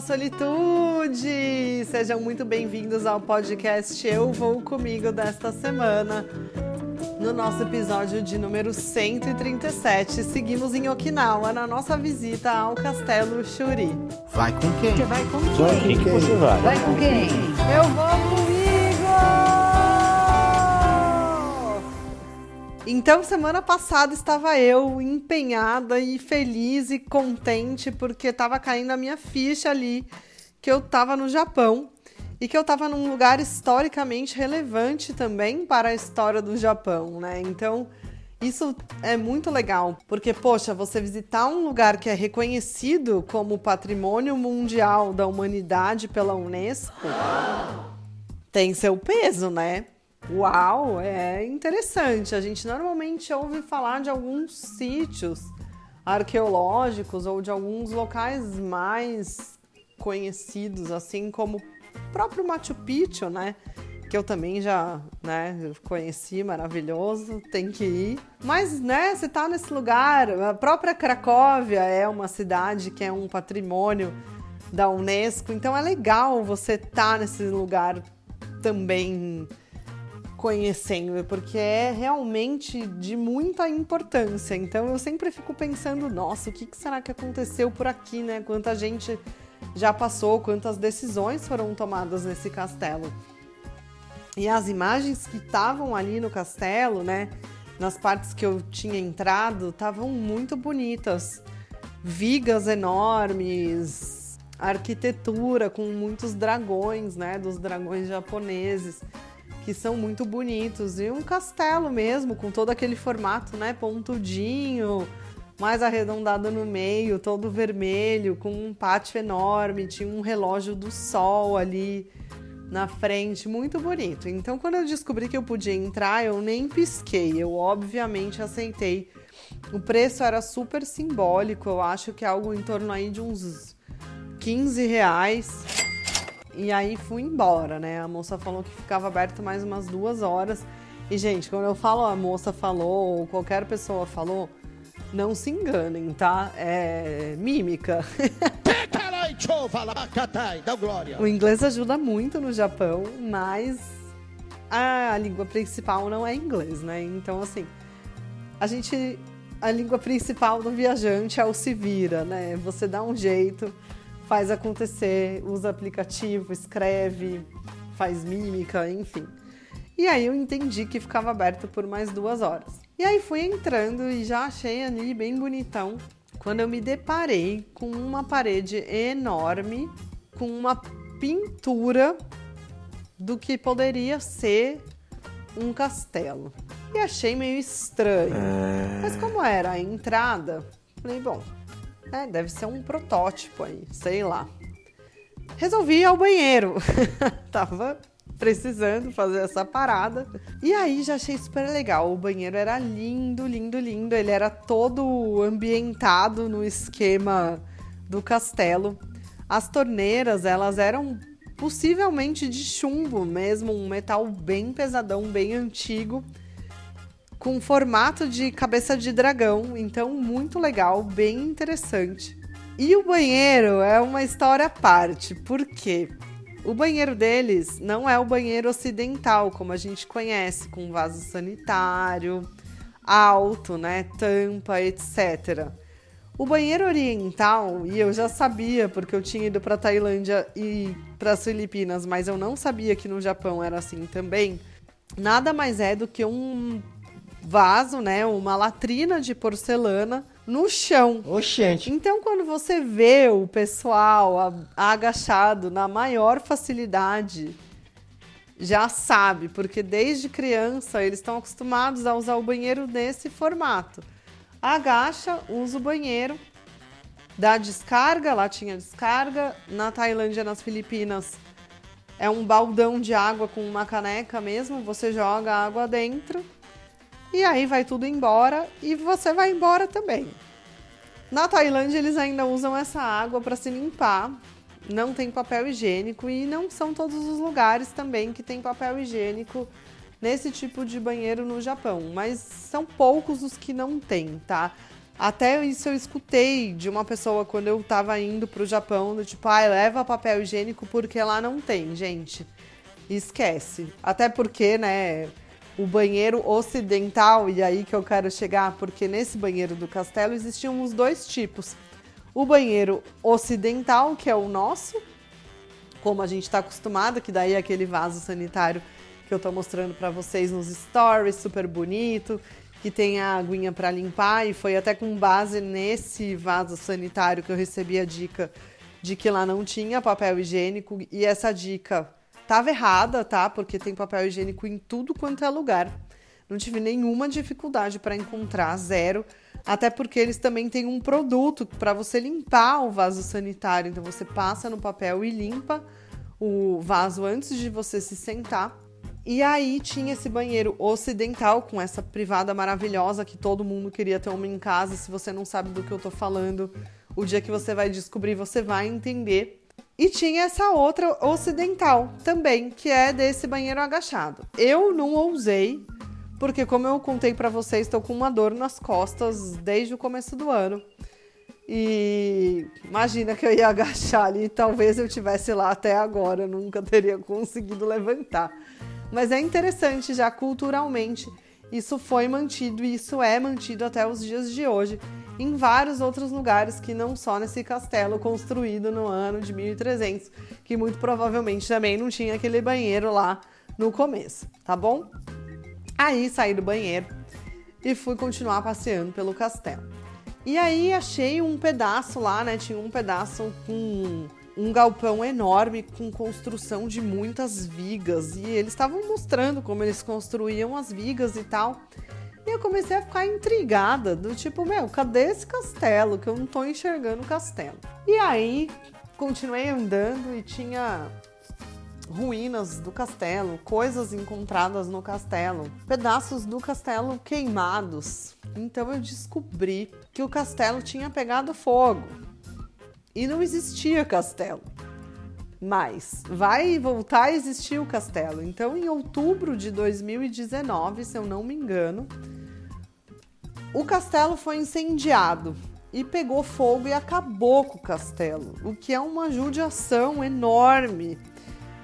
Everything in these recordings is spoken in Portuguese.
solitude! Sejam muito bem-vindos ao podcast Eu Vou Comigo desta semana. No nosso episódio de número 137, seguimos em Okinawa na nossa visita ao Castelo Shuri. Vai com quem? Você vai com Vai quem? com quem você vai? Vai com quem? Eu vou Então, semana passada estava eu empenhada e feliz e contente porque estava caindo a minha ficha ali que eu estava no Japão e que eu estava num lugar historicamente relevante também para a história do Japão, né? Então, isso é muito legal, porque, poxa, você visitar um lugar que é reconhecido como Patrimônio Mundial da Humanidade pela Unesco tem seu peso, né? Uau, é interessante. A gente normalmente ouve falar de alguns sítios arqueológicos ou de alguns locais mais conhecidos, assim como o próprio Machu Picchu, né? Que eu também já, né, conheci, maravilhoso, tem que ir. Mas, né, você tá nesse lugar, a própria Cracóvia é uma cidade que é um patrimônio da Unesco, então é legal você estar tá nesse lugar também conhecendo, porque é realmente de muita importância. Então eu sempre fico pensando, nossa, o que será que aconteceu por aqui, né? Quanta gente já passou, quantas decisões foram tomadas nesse castelo. E as imagens que estavam ali no castelo, né, nas partes que eu tinha entrado, estavam muito bonitas. Vigas enormes, arquitetura com muitos dragões, né, dos dragões japoneses que são muito bonitos. E um castelo mesmo, com todo aquele formato, né, pontudinho, mais arredondado no meio, todo vermelho, com um pátio enorme, tinha um relógio do sol ali na frente, muito bonito. Então, quando eu descobri que eu podia entrar, eu nem pisquei, eu obviamente aceitei. O preço era super simbólico, eu acho que é algo em torno aí de uns 15 reais. E aí fui embora, né? A moça falou que ficava aberto mais umas duas horas. E, gente, quando eu falo a moça falou, ou qualquer pessoa falou, não se enganem, tá? É mímica. o inglês ajuda muito no Japão, mas a língua principal não é inglês, né? Então, assim, a gente. A língua principal do viajante é o se vira, né? Você dá um jeito faz acontecer, usa aplicativo, escreve, faz mímica, enfim. E aí eu entendi que ficava aberto por mais duas horas. E aí fui entrando e já achei ali bem bonitão. Quando eu me deparei com uma parede enorme, com uma pintura do que poderia ser um castelo. E achei meio estranho. Mas como era a entrada, falei, bom, é, deve ser um protótipo aí, sei lá. Resolvi ir ao banheiro. Tava precisando fazer essa parada. E aí já achei super legal. O banheiro era lindo, lindo, lindo. Ele era todo ambientado no esquema do castelo. As torneiras, elas eram possivelmente de chumbo mesmo, um metal bem pesadão, bem antigo com formato de cabeça de dragão, então muito legal, bem interessante. E o banheiro é uma história à parte, por quê? O banheiro deles não é o banheiro ocidental, como a gente conhece, com vaso sanitário, alto, né, tampa, etc. O banheiro oriental, e eu já sabia porque eu tinha ido para Tailândia e para as Filipinas, mas eu não sabia que no Japão era assim também. Nada mais é do que um vaso, né, uma latrina de porcelana no chão. Oxente. Então, quando você vê o pessoal agachado na maior facilidade, já sabe, porque desde criança eles estão acostumados a usar o banheiro nesse formato. Agacha, usa o banheiro, dá descarga, lá tinha descarga. Na Tailândia, nas Filipinas, é um baldão de água com uma caneca mesmo, você joga a água dentro e aí vai tudo embora e você vai embora também. Na Tailândia eles ainda usam essa água para se limpar, não tem papel higiênico e não são todos os lugares também que tem papel higiênico nesse tipo de banheiro no Japão, mas são poucos os que não tem, tá? Até isso eu escutei de uma pessoa quando eu tava indo pro Japão, do tipo, ah, leva papel higiênico porque lá não tem, gente. Esquece. Até porque, né, o banheiro ocidental, e aí que eu quero chegar, porque nesse banheiro do castelo existiam os dois tipos. O banheiro ocidental, que é o nosso, como a gente está acostumado, que daí é aquele vaso sanitário que eu tô mostrando para vocês nos stories, super bonito, que tem a aguinha para limpar e foi até com base nesse vaso sanitário que eu recebi a dica de que lá não tinha papel higiênico e essa dica tava errada, tá? Porque tem papel higiênico em tudo quanto é lugar. Não tive nenhuma dificuldade para encontrar, zero. Até porque eles também têm um produto para você limpar o vaso sanitário. Então você passa no papel e limpa o vaso antes de você se sentar. E aí tinha esse banheiro ocidental com essa privada maravilhosa que todo mundo queria ter uma em casa. Se você não sabe do que eu tô falando, o dia que você vai descobrir, você vai entender. E tinha essa outra ocidental também, que é desse banheiro agachado. Eu não ousei, porque como eu contei para vocês, estou com uma dor nas costas desde o começo do ano. E imagina que eu ia agachar ali, talvez eu tivesse lá até agora, eu nunca teria conseguido levantar. Mas é interessante já culturalmente. Isso foi mantido e isso é mantido até os dias de hoje em vários outros lugares que não só nesse castelo construído no ano de 1300, que muito provavelmente também não tinha aquele banheiro lá no começo, tá bom? Aí saí do banheiro e fui continuar passeando pelo castelo. E aí achei um pedaço lá, né? Tinha um pedaço com um galpão enorme com construção de muitas vigas e eles estavam mostrando como eles construíam as vigas e tal. E eu comecei a ficar intrigada, do tipo, meu, cadê esse castelo? Que eu não tô enxergando o castelo. E aí continuei andando e tinha ruínas do castelo, coisas encontradas no castelo, pedaços do castelo queimados. Então eu descobri que o castelo tinha pegado fogo e não existia castelo. Mas vai voltar a existir o castelo. Então, em outubro de 2019, se eu não me engano, o castelo foi incendiado e pegou fogo e acabou com o castelo, o que é uma judiação enorme.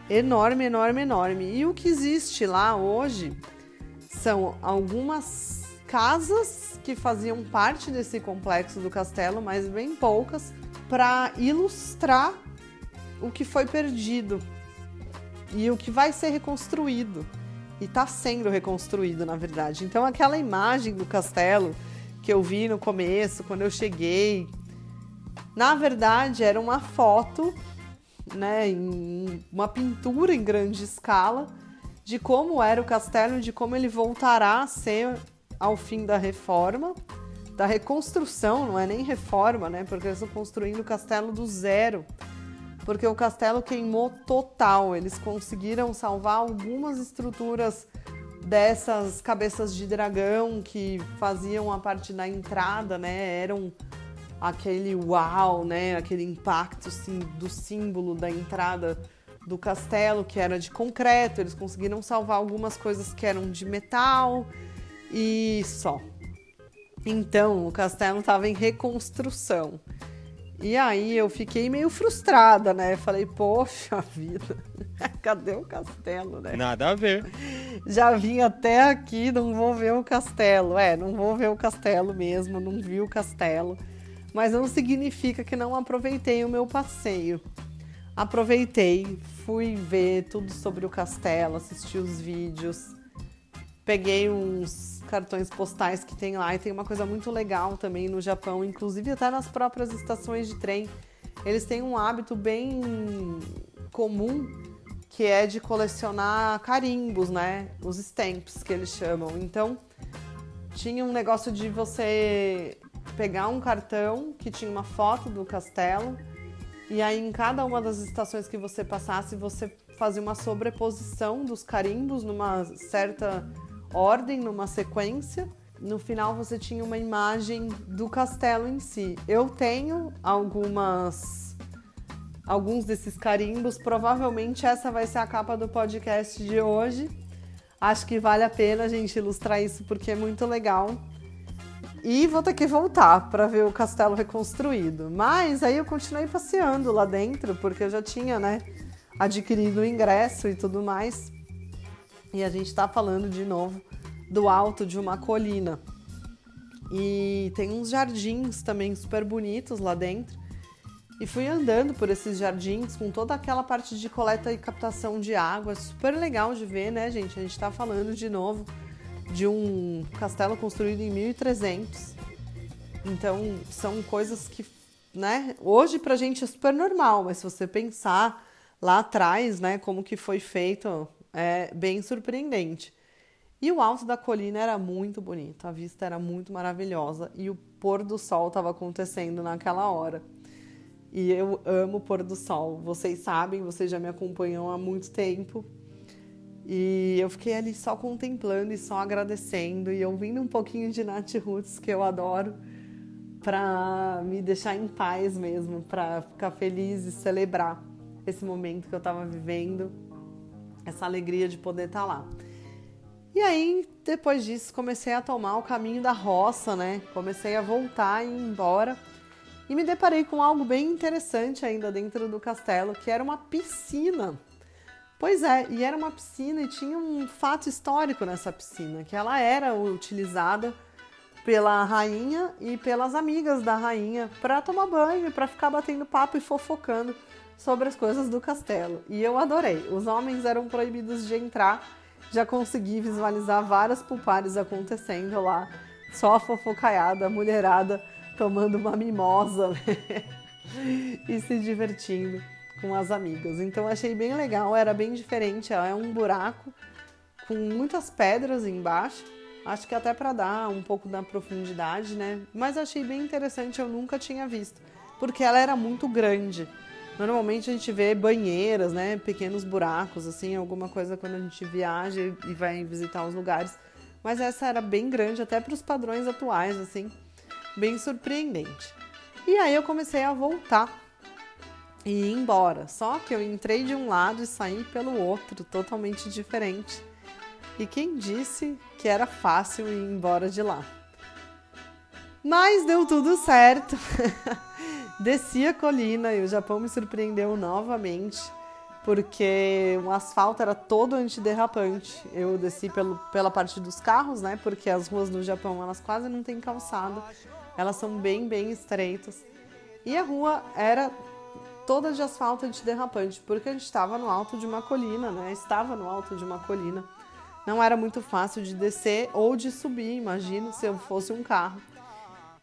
Enorme, enorme, enorme. E o que existe lá hoje são algumas casas que faziam parte desse complexo do castelo, mas bem poucas, para ilustrar o que foi perdido e o que vai ser reconstruído. E está sendo reconstruído, na verdade. Então, aquela imagem do castelo que eu vi no começo, quando eu cheguei, na verdade era uma foto, né, uma pintura em grande escala de como era o castelo de como ele voltará a ser ao fim da reforma da reconstrução, não é nem reforma, né? Porque eles estão construindo o castelo do zero. Porque o castelo queimou total. Eles conseguiram salvar algumas estruturas dessas cabeças de dragão que faziam a parte da entrada, né? Eram aquele uau, né? Aquele impacto sim, do símbolo da entrada do castelo, que era de concreto. Eles conseguiram salvar algumas coisas que eram de metal e só. Então, o castelo estava em reconstrução. E aí eu fiquei meio frustrada, né? Falei, poxa vida, cadê o castelo, né? Nada a ver. Já vim até aqui, não vou ver o castelo. É, não vou ver o castelo mesmo, não vi o castelo. Mas não significa que não aproveitei o meu passeio. Aproveitei, fui ver tudo sobre o castelo, assisti os vídeos, peguei uns cartões postais que tem lá e tem uma coisa muito legal também no Japão, inclusive até nas próprias estações de trem. Eles têm um hábito bem comum que é de colecionar carimbos, né? Os stamps que eles chamam. Então, tinha um negócio de você pegar um cartão que tinha uma foto do castelo e aí em cada uma das estações que você passasse, você fazia uma sobreposição dos carimbos numa certa ordem, numa sequência. No final você tinha uma imagem do castelo em si. Eu tenho algumas alguns desses carimbos, provavelmente essa vai ser a capa do podcast de hoje. Acho que vale a pena a gente ilustrar isso porque é muito legal. e vou ter que voltar para ver o castelo reconstruído. Mas aí eu continuei passeando lá dentro, porque eu já tinha, né, adquirido o ingresso e tudo mais. E a gente está falando de novo do alto de uma colina. E tem uns jardins também super bonitos lá dentro. E fui andando por esses jardins com toda aquela parte de coleta e captação de água, super legal de ver, né, gente? A gente está falando de novo de um castelo construído em 1300. Então, são coisas que, né, hoje pra gente é super normal, mas se você pensar lá atrás, né, como que foi feito, é bem surpreendente. E o alto da colina era muito bonito, a vista era muito maravilhosa e o pôr do sol estava acontecendo naquela hora. E eu amo pôr do sol. Vocês sabem, vocês já me acompanham há muito tempo. E eu fiquei ali só contemplando e só agradecendo e ouvindo um pouquinho de Nath Roots, que eu adoro, para me deixar em paz mesmo, para ficar feliz e celebrar esse momento que eu estava vivendo, essa alegria de poder estar tá lá. E aí, depois disso, comecei a tomar o caminho da roça, né? Comecei a voltar e ir embora. E me deparei com algo bem interessante ainda dentro do castelo, que era uma piscina Pois é, e era uma piscina e tinha um fato histórico nessa piscina, que ela era utilizada pela rainha e pelas amigas da rainha para tomar banho, para ficar batendo papo e fofocando sobre as coisas do castelo. E eu adorei. Os homens eram proibidos de entrar. Já consegui visualizar várias pulpares acontecendo lá, só a fofocaiada, a mulherada tomando uma mimosa né? e se divertindo com as amigas. Então achei bem legal, era bem diferente. É um buraco com muitas pedras embaixo. Acho que até para dar um pouco da profundidade, né? Mas achei bem interessante, eu nunca tinha visto, porque ela era muito grande. Normalmente a gente vê banheiras, né? Pequenos buracos, assim, alguma coisa quando a gente viaja e vai visitar os lugares. Mas essa era bem grande, até para os padrões atuais, assim, bem surpreendente. E aí eu comecei a voltar e ir embora. Só que eu entrei de um lado e saí pelo outro, totalmente diferente. E quem disse que era fácil ir embora de lá? Mas deu tudo certo. Desci a colina e o Japão me surpreendeu novamente, porque o asfalto era todo antiderrapante. Eu desci pelo, pela parte dos carros, né? Porque as ruas do Japão elas quase não têm calçada, elas são bem, bem estreitas. E a rua era toda de asfalto antiderrapante, porque a gente estava no alto de uma colina, né? Estava no alto de uma colina. Não era muito fácil de descer ou de subir, imagino se eu fosse um carro.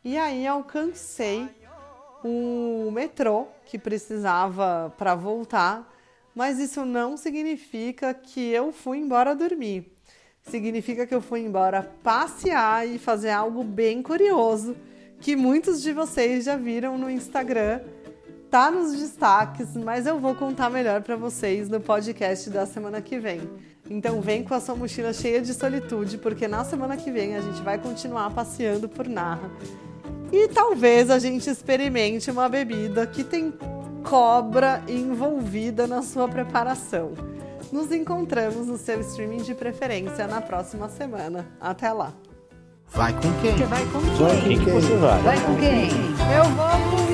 E aí alcancei o metrô que precisava para voltar, mas isso não significa que eu fui embora dormir. Significa que eu fui embora passear e fazer algo bem curioso que muitos de vocês já viram no Instagram tá nos destaques, mas eu vou contar melhor para vocês no podcast da semana que vem. Então vem com a sua mochila cheia de solitude, porque na semana que vem a gente vai continuar passeando por Narra. E talvez a gente experimente uma bebida que tem cobra envolvida na sua preparação. Nos encontramos no seu streaming de preferência na próxima semana. Até lá. Vai com quem? Você vai com quem? Vai com quem? Você vai? Vai com quem? Eu vou com